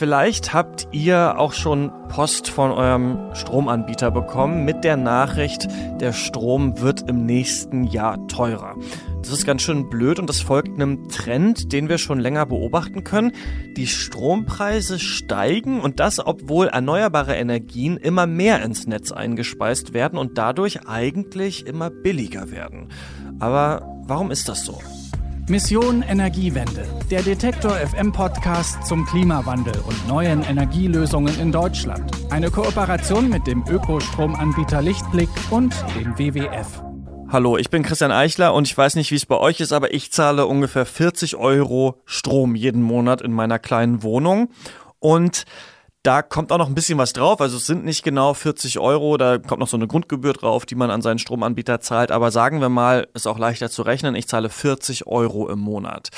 Vielleicht habt ihr auch schon Post von eurem Stromanbieter bekommen mit der Nachricht, der Strom wird im nächsten Jahr teurer. Das ist ganz schön blöd und das folgt einem Trend, den wir schon länger beobachten können. Die Strompreise steigen und das, obwohl erneuerbare Energien immer mehr ins Netz eingespeist werden und dadurch eigentlich immer billiger werden. Aber warum ist das so? Mission Energiewende, der Detektor FM Podcast zum Klimawandel und neuen Energielösungen in Deutschland. Eine Kooperation mit dem Ökostromanbieter Lichtblick und dem WWF. Hallo, ich bin Christian Eichler und ich weiß nicht, wie es bei euch ist, aber ich zahle ungefähr 40 Euro Strom jeden Monat in meiner kleinen Wohnung. Und da kommt auch noch ein bisschen was drauf. Also es sind nicht genau 40 Euro, da kommt noch so eine Grundgebühr drauf, die man an seinen Stromanbieter zahlt. Aber sagen wir mal, ist auch leichter zu rechnen, ich zahle 40 Euro im Monat.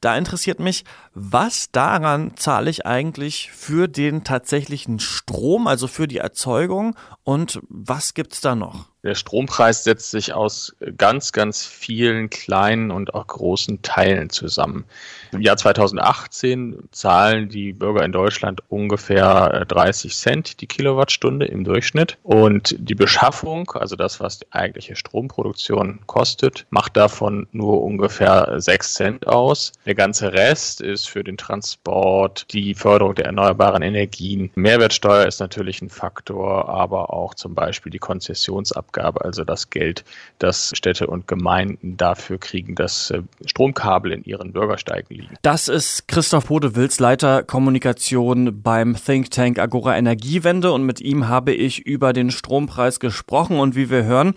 Da interessiert mich, was daran zahle ich eigentlich für den tatsächlichen Strom, also für die Erzeugung und was gibt's da noch? Der Strompreis setzt sich aus ganz, ganz vielen kleinen und auch großen Teilen zusammen. Im Jahr 2018 zahlen die Bürger in Deutschland ungefähr 30 Cent die Kilowattstunde im Durchschnitt. Und die Beschaffung, also das, was die eigentliche Stromproduktion kostet, macht davon nur ungefähr 6 Cent aus. Der ganze Rest ist für den Transport, die Förderung der erneuerbaren Energien. Mehrwertsteuer ist natürlich ein Faktor, aber auch zum Beispiel die Konzessionsabgabe Abgabe, also das Geld, das Städte und Gemeinden dafür kriegen, dass äh, Stromkabel in ihren Bürgersteigen liegen. Das ist Christoph Bodewils, Leiter Kommunikation beim Think Tank Agora Energiewende und mit ihm habe ich über den Strompreis gesprochen und wie wir hören,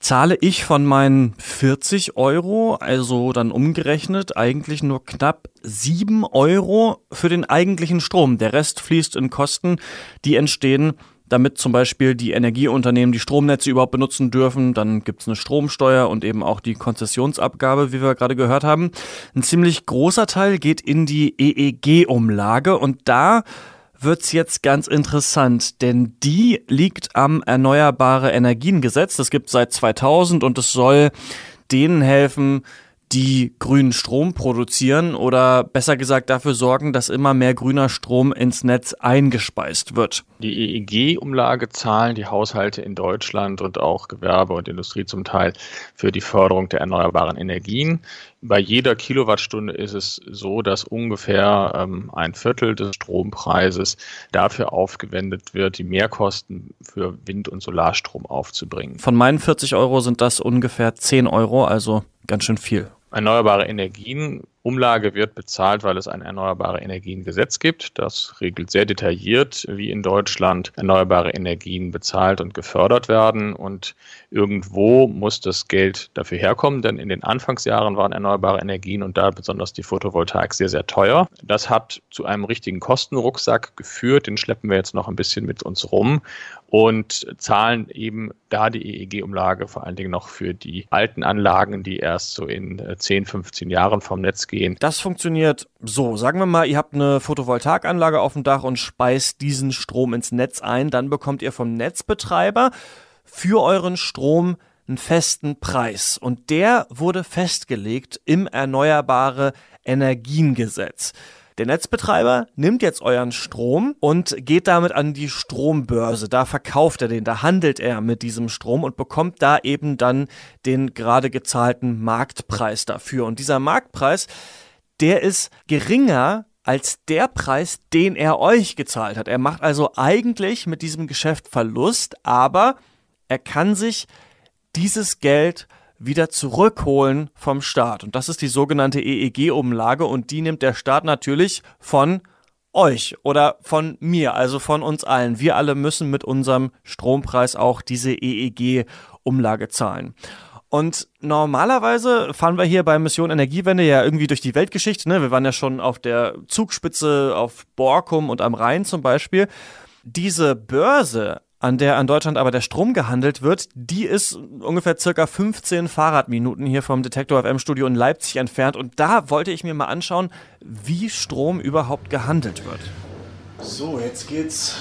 zahle ich von meinen 40 Euro, also dann umgerechnet, eigentlich nur knapp 7 Euro für den eigentlichen Strom. Der Rest fließt in Kosten, die entstehen damit zum Beispiel die Energieunternehmen die Stromnetze überhaupt benutzen dürfen. Dann gibt es eine Stromsteuer und eben auch die Konzessionsabgabe, wie wir gerade gehört haben. Ein ziemlich großer Teil geht in die EEG-Umlage und da wird's jetzt ganz interessant, denn die liegt am Erneuerbare Energiengesetz. Das gibt seit 2000 und es soll denen helfen, die grünen Strom produzieren oder besser gesagt dafür sorgen, dass immer mehr grüner Strom ins Netz eingespeist wird. Die EEG-Umlage zahlen die Haushalte in Deutschland und auch Gewerbe und Industrie zum Teil für die Förderung der erneuerbaren Energien. Bei jeder Kilowattstunde ist es so, dass ungefähr ähm, ein Viertel des Strompreises dafür aufgewendet wird, die Mehrkosten für Wind- und Solarstrom aufzubringen. Von meinen 40 Euro sind das ungefähr 10 Euro, also ganz schön viel erneuerbare Energien Umlage wird bezahlt, weil es ein Erneuerbare Energien-Gesetz gibt. Das regelt sehr detailliert, wie in Deutschland erneuerbare Energien bezahlt und gefördert werden. Und irgendwo muss das Geld dafür herkommen, denn in den Anfangsjahren waren erneuerbare Energien und da besonders die Photovoltaik sehr, sehr teuer. Das hat zu einem richtigen Kostenrucksack geführt. Den schleppen wir jetzt noch ein bisschen mit uns rum und zahlen eben da die EEG-Umlage vor allen Dingen noch für die alten Anlagen, die erst so in 10, 15 Jahren vom Netz gehen gehen. Das funktioniert so. Sagen wir mal, ihr habt eine Photovoltaikanlage auf dem Dach und speist diesen Strom ins Netz ein. Dann bekommt ihr vom Netzbetreiber für euren Strom einen festen Preis. Und der wurde festgelegt im Erneuerbare Energiengesetz. Der Netzbetreiber nimmt jetzt euren Strom und geht damit an die Strombörse. Da verkauft er den, da handelt er mit diesem Strom und bekommt da eben dann den gerade gezahlten Marktpreis dafür. Und dieser Marktpreis, der ist geringer als der Preis, den er euch gezahlt hat. Er macht also eigentlich mit diesem Geschäft Verlust, aber er kann sich dieses Geld wieder zurückholen vom Staat. Und das ist die sogenannte EEG-Umlage und die nimmt der Staat natürlich von euch oder von mir, also von uns allen. Wir alle müssen mit unserem Strompreis auch diese EEG-Umlage zahlen. Und normalerweise fahren wir hier bei Mission Energiewende ja irgendwie durch die Weltgeschichte. Ne? Wir waren ja schon auf der Zugspitze auf Borkum und am Rhein zum Beispiel. Diese Börse an der an Deutschland aber der Strom gehandelt wird, die ist ungefähr circa 15 Fahrradminuten hier vom Detektor FM Studio in Leipzig entfernt. Und da wollte ich mir mal anschauen, wie Strom überhaupt gehandelt wird. So, jetzt geht's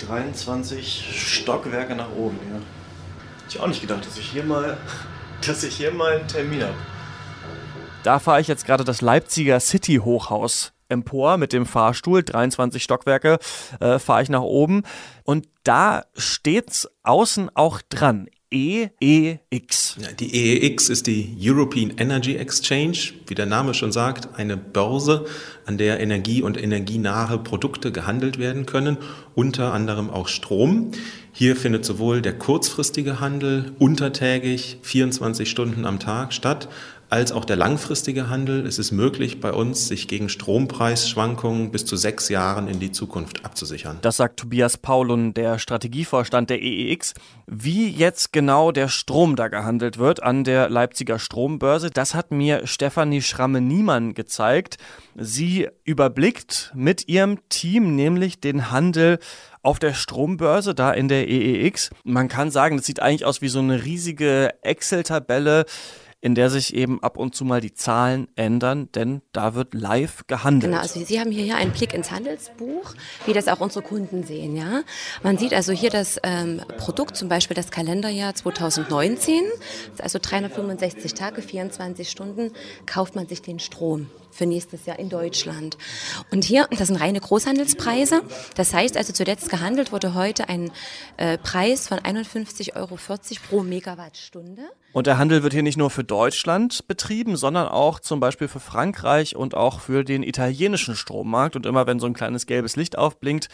23 Stockwerke nach oben. Ja. Hätte ich auch nicht gedacht, dass ich hier mal, dass ich hier mal einen Termin habe. Da fahre ich jetzt gerade das Leipziger City Hochhaus empor mit dem Fahrstuhl, 23 Stockwerke äh, fahre ich nach oben und da steht's außen auch dran. EEX. Ja, die EEX ist die European Energy Exchange, wie der Name schon sagt, eine Börse, an der Energie und energienahe Produkte gehandelt werden können, unter anderem auch Strom. Hier findet sowohl der kurzfristige Handel untertägig 24 Stunden am Tag statt, als auch der langfristige Handel. Es ist möglich, bei uns sich gegen Strompreisschwankungen bis zu sechs Jahren in die Zukunft abzusichern. Das sagt Tobias Paulun, der Strategievorstand der EEX. Wie jetzt genau der Strom da gehandelt wird an der Leipziger Strombörse, das hat mir Stefanie Schramme-Niemann gezeigt. Sie überblickt mit ihrem Team nämlich den Handel auf der Strombörse, da in der EEX. Man kann sagen, das sieht eigentlich aus wie so eine riesige Excel-Tabelle in der sich eben ab und zu mal die Zahlen ändern, denn da wird live gehandelt. Genau, also Sie haben hier ja einen Blick ins Handelsbuch, wie das auch unsere Kunden sehen. Ja, man sieht also hier das ähm, Produkt, zum Beispiel das Kalenderjahr 2019, also 365 Tage, 24 Stunden kauft man sich den Strom für nächstes Jahr in Deutschland. Und hier, das sind reine Großhandelspreise. Das heißt also, zuletzt gehandelt wurde heute ein äh, Preis von 51,40 Euro pro Megawattstunde. Und der Handel wird hier nicht nur für Deutschland betrieben, sondern auch zum Beispiel für Frankreich und auch für den italienischen Strommarkt. Und immer wenn so ein kleines gelbes Licht aufblinkt,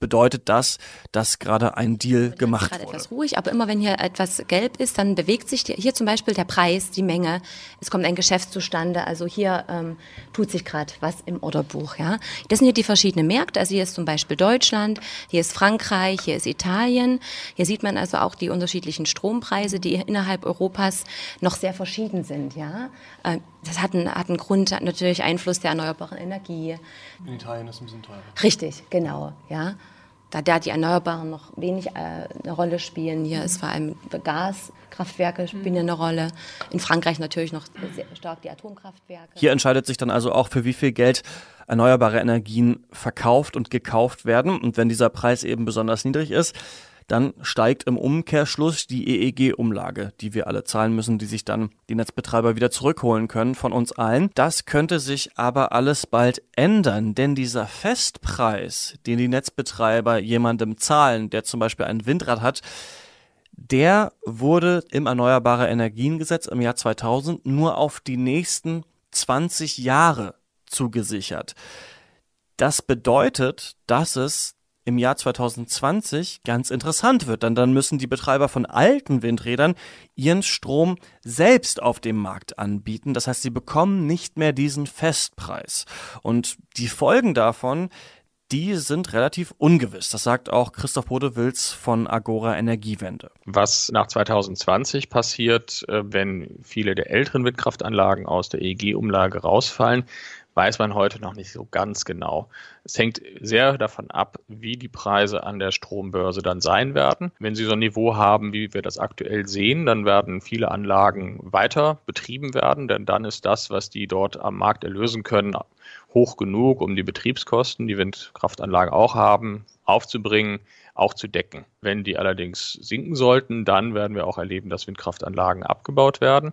bedeutet das, dass gerade ein Deal gemacht gerade wurde. etwas ruhig, aber immer wenn hier etwas gelb ist, dann bewegt sich die, hier zum Beispiel der Preis, die Menge. Es kommt ein Geschäft zustande. Also hier ähm, tut sich gerade was im Orderbuch. Ja? Das sind hier die verschiedenen Märkte. Also hier ist zum Beispiel Deutschland, hier ist Frankreich, hier ist Italien. Hier sieht man also auch die unterschiedlichen Strompreise, die innerhalb Europas noch sehr verschieden sind. Ja? Äh, das hat einen, hat einen Grund, hat natürlich Einfluss der erneuerbaren Energie. In Italien ist es ein bisschen teurer. Richtig, genau. Ja? Da, da die Erneuerbaren noch wenig äh, eine Rolle spielen. Hier ist vor allem Gaskraftwerke spielen eine Rolle. In Frankreich natürlich noch sehr stark die Atomkraftwerke. Hier entscheidet sich dann also auch, für wie viel Geld erneuerbare Energien verkauft und gekauft werden. Und wenn dieser Preis eben besonders niedrig ist, dann steigt im Umkehrschluss die EEG-Umlage, die wir alle zahlen müssen, die sich dann die Netzbetreiber wieder zurückholen können von uns allen. Das könnte sich aber alles bald ändern, denn dieser Festpreis, den die Netzbetreiber jemandem zahlen, der zum Beispiel ein Windrad hat, der wurde im Erneuerbare Energiengesetz im Jahr 2000 nur auf die nächsten 20 Jahre zugesichert. Das bedeutet, dass es im Jahr 2020 ganz interessant wird, denn dann müssen die Betreiber von alten Windrädern ihren Strom selbst auf dem Markt anbieten. Das heißt, sie bekommen nicht mehr diesen Festpreis. Und die Folgen davon, die sind relativ ungewiss. Das sagt auch Christoph Bodewils von Agora Energiewende. Was nach 2020 passiert, äh, wenn viele der älteren Windkraftanlagen aus der EEG-Umlage rausfallen, weiß man heute noch nicht so ganz genau. Es hängt sehr davon ab, wie die Preise an der Strombörse dann sein werden. Wenn sie so ein Niveau haben, wie wir das aktuell sehen, dann werden viele Anlagen weiter betrieben werden, denn dann ist das, was die dort am Markt erlösen können, hoch genug, um die Betriebskosten, die Windkraftanlagen auch haben, aufzubringen, auch zu decken. Wenn die allerdings sinken sollten, dann werden wir auch erleben, dass Windkraftanlagen abgebaut werden.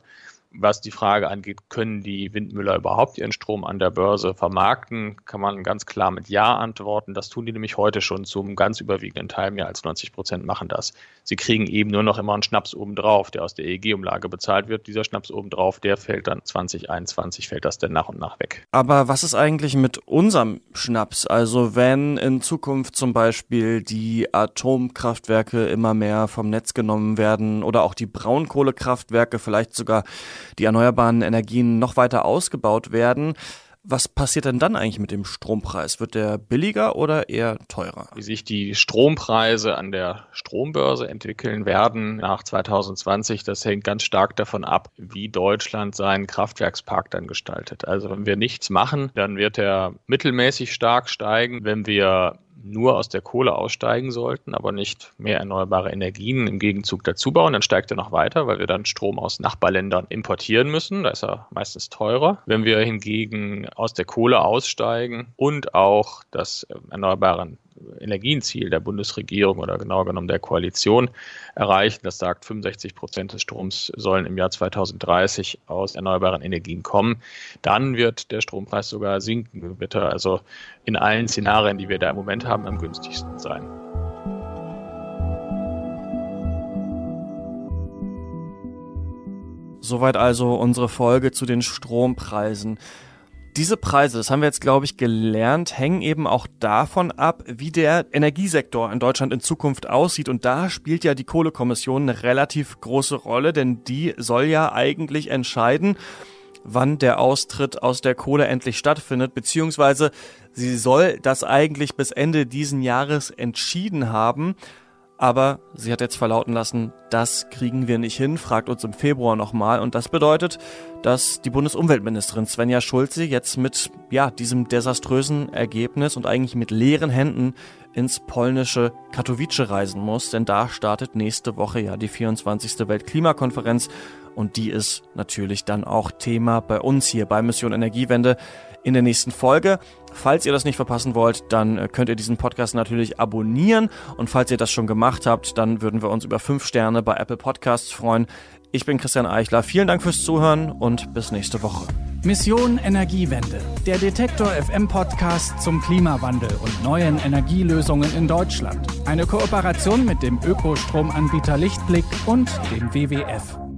Was die Frage angeht, können die Windmüller überhaupt ihren Strom an der Börse vermarkten, kann man ganz klar mit Ja antworten. Das tun die nämlich heute schon zum ganz überwiegenden Teil. Mehr als 90 Prozent machen das. Sie kriegen eben nur noch immer einen Schnaps obendrauf, der aus der EEG-Umlage bezahlt wird. Dieser Schnaps obendrauf, der fällt dann 2021, fällt das dann nach und nach weg. Aber was ist eigentlich mit unserem Schnaps? Also wenn in Zukunft zum Beispiel die Atomkraftwerke immer mehr vom Netz genommen werden oder auch die Braunkohlekraftwerke vielleicht sogar die erneuerbaren Energien noch weiter ausgebaut werden. Was passiert denn dann eigentlich mit dem Strompreis? Wird der billiger oder eher teurer? Wie sich die Strompreise an der Strombörse entwickeln werden nach 2020, das hängt ganz stark davon ab, wie Deutschland seinen Kraftwerkspark dann gestaltet. Also wenn wir nichts machen, dann wird er mittelmäßig stark steigen. Wenn wir nur aus der Kohle aussteigen sollten, aber nicht mehr erneuerbare Energien im Gegenzug dazu bauen, dann steigt er noch weiter, weil wir dann Strom aus Nachbarländern importieren müssen. Da ist er meistens teurer. Wenn wir hingegen aus der Kohle aussteigen und auch das erneuerbaren Energienziel der Bundesregierung oder genauer genommen der Koalition erreichen. Das sagt, 65 Prozent des Stroms sollen im Jahr 2030 aus erneuerbaren Energien kommen. Dann wird der Strompreis sogar sinken, wird er also in allen Szenarien, die wir da im Moment haben, am günstigsten sein. Soweit also unsere Folge zu den Strompreisen. Diese Preise, das haben wir jetzt, glaube ich, gelernt, hängen eben auch davon ab, wie der Energiesektor in Deutschland in Zukunft aussieht. Und da spielt ja die Kohlekommission eine relativ große Rolle, denn die soll ja eigentlich entscheiden, wann der Austritt aus der Kohle endlich stattfindet, beziehungsweise sie soll das eigentlich bis Ende diesen Jahres entschieden haben. Aber sie hat jetzt verlauten lassen, das kriegen wir nicht hin, fragt uns im Februar nochmal. Und das bedeutet, dass die Bundesumweltministerin Svenja Schulze jetzt mit ja, diesem desaströsen Ergebnis und eigentlich mit leeren Händen ins polnische Katowice reisen muss, denn da startet nächste Woche ja die 24. Weltklimakonferenz und die ist natürlich dann auch Thema bei uns hier bei Mission Energiewende in der nächsten Folge. Falls ihr das nicht verpassen wollt, dann äh, könnt ihr diesen Podcast natürlich abonnieren. Und falls ihr das schon gemacht habt, dann würden wir uns über fünf Sterne bei Apple Podcasts freuen. Ich bin Christian Eichler. Vielen Dank fürs Zuhören und bis nächste Woche. Mission Energiewende. Der Detektor FM Podcast zum Klimawandel und neuen Energielösungen in Deutschland. Eine Kooperation mit dem Ökostromanbieter Lichtblick und dem WWF.